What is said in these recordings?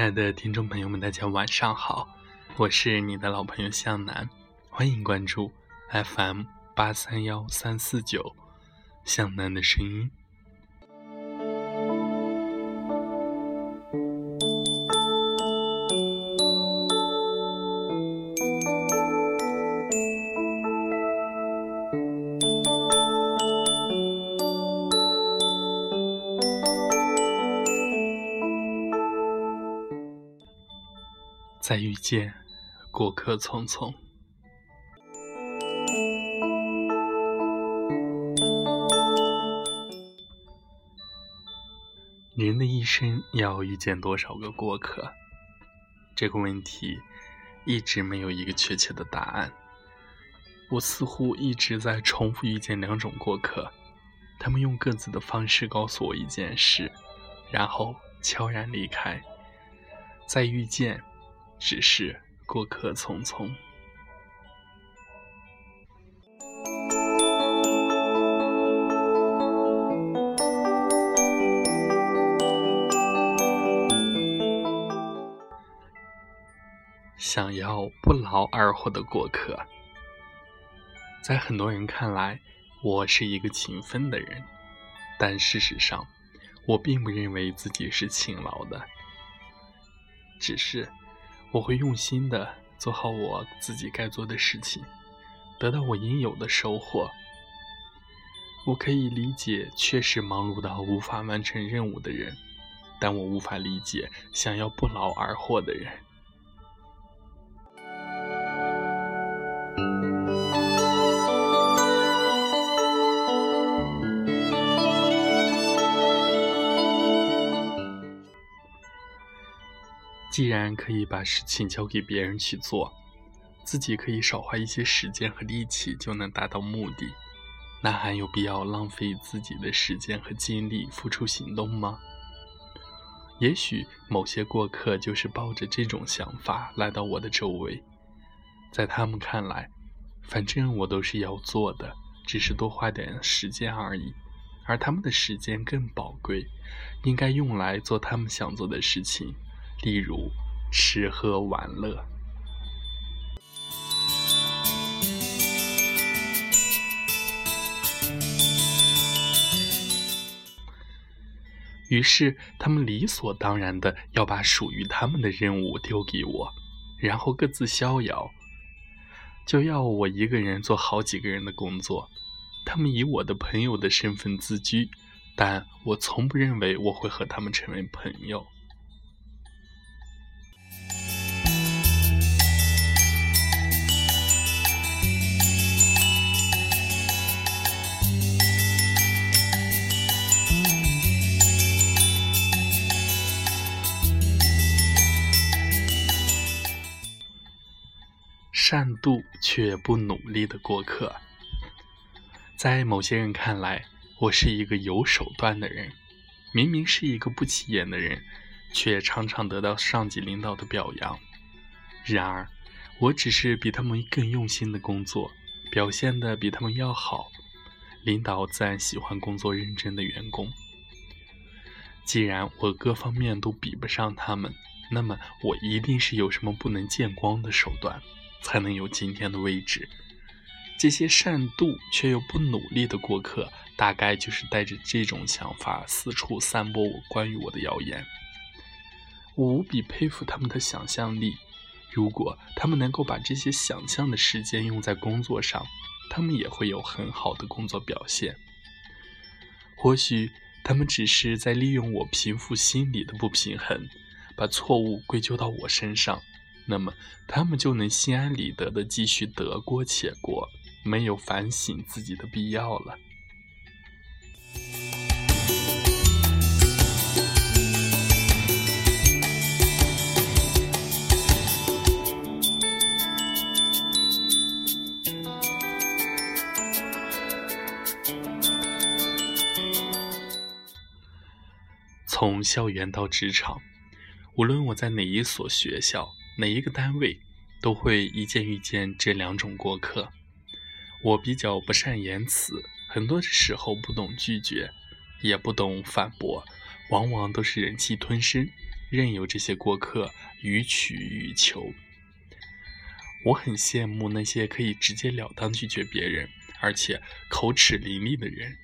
亲爱的听众朋友们，大家晚上好，我是你的老朋友向南，欢迎关注 FM 八三幺三四九向南的声音。再遇见，过客匆匆。人的一生要遇见多少个过客？这个问题一直没有一个确切的答案。我似乎一直在重复遇见两种过客，他们用各自的方式告诉我一件事，然后悄然离开。再遇见。只是过客匆匆。想要不劳而获的过客，在很多人看来，我是一个勤奋的人，但事实上，我并不认为自己是勤劳的，只是。我会用心的做好我自己该做的事情，得到我应有的收获。我可以理解确实忙碌到无法完成任务的人，但我无法理解想要不劳而获的人。既然可以把事情交给别人去做，自己可以少花一些时间和力气就能达到目的，那还有必要浪费自己的时间和精力付出行动吗？也许某些过客就是抱着这种想法来到我的周围，在他们看来，反正我都是要做的，只是多花点时间而已，而他们的时间更宝贵，应该用来做他们想做的事情。例如，吃喝玩乐。于是，他们理所当然的要把属于他们的任务丢给我，然后各自逍遥，就要我一个人做好几个人的工作。他们以我的朋友的身份自居，但我从不认为我会和他们成为朋友。善妒却不努力的过客，在某些人看来，我是一个有手段的人。明明是一个不起眼的人，却常常得到上级领导的表扬。然而，我只是比他们更用心的工作，表现的比他们要好，领导自然喜欢工作认真的员工。既然我各方面都比不上他们，那么我一定是有什么不能见光的手段。才能有今天的位置。这些善妒却又不努力的过客，大概就是带着这种想法四处散播我关于我的谣言。我无比佩服他们的想象力。如果他们能够把这些想象的时间用在工作上，他们也会有很好的工作表现。或许他们只是在利用我平复心里的不平衡，把错误归咎到我身上。那么，他们就能心安理得的继续得过且过，没有反省自己的必要了。从校园到职场，无论我在哪一所学校。每一个单位，都会一见遇见这两种过客。我比较不善言辞，很多时候不懂拒绝，也不懂反驳，往往都是忍气吞声，任由这些过客予取予求。我很羡慕那些可以直截了当拒绝别人，而且口齿伶俐的人。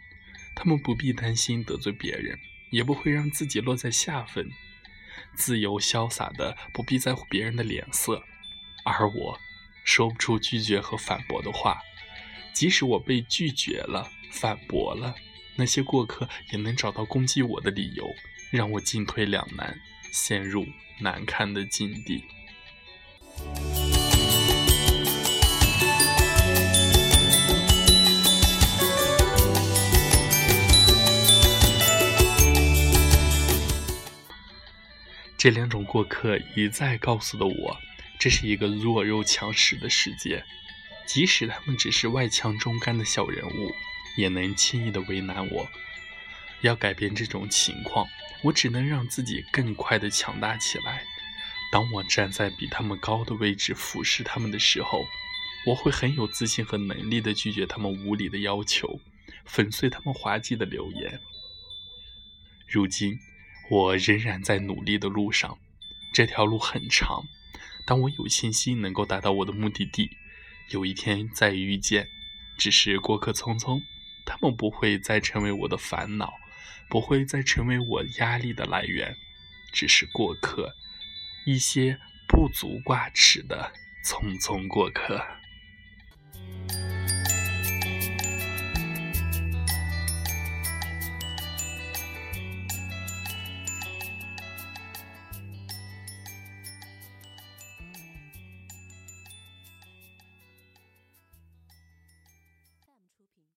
他们不必担心得罪别人，也不会让自己落在下风，自由潇洒的不必在乎别人的脸色。而我，说不出拒绝和反驳的话，即使我被拒绝了、反驳了，那些过客也能找到攻击我的理由，让我进退两难，陷入难堪的境地。这两种过客一再告诉了我，这是一个弱肉强食的世界。即使他们只是外强中干的小人物，也能轻易的为难我。要改变这种情况，我只能让自己更快的强大起来。当我站在比他们高的位置俯视他们的时候，我会很有自信和能力的拒绝他们无理的要求，粉碎他们滑稽的流言。如今。我仍然在努力的路上，这条路很长，但我有信心能够达到我的目的地。有一天再遇见，只是过客匆匆，他们不会再成为我的烦恼，不会再成为我压力的来源，只是过客，一些不足挂齿的匆匆过客。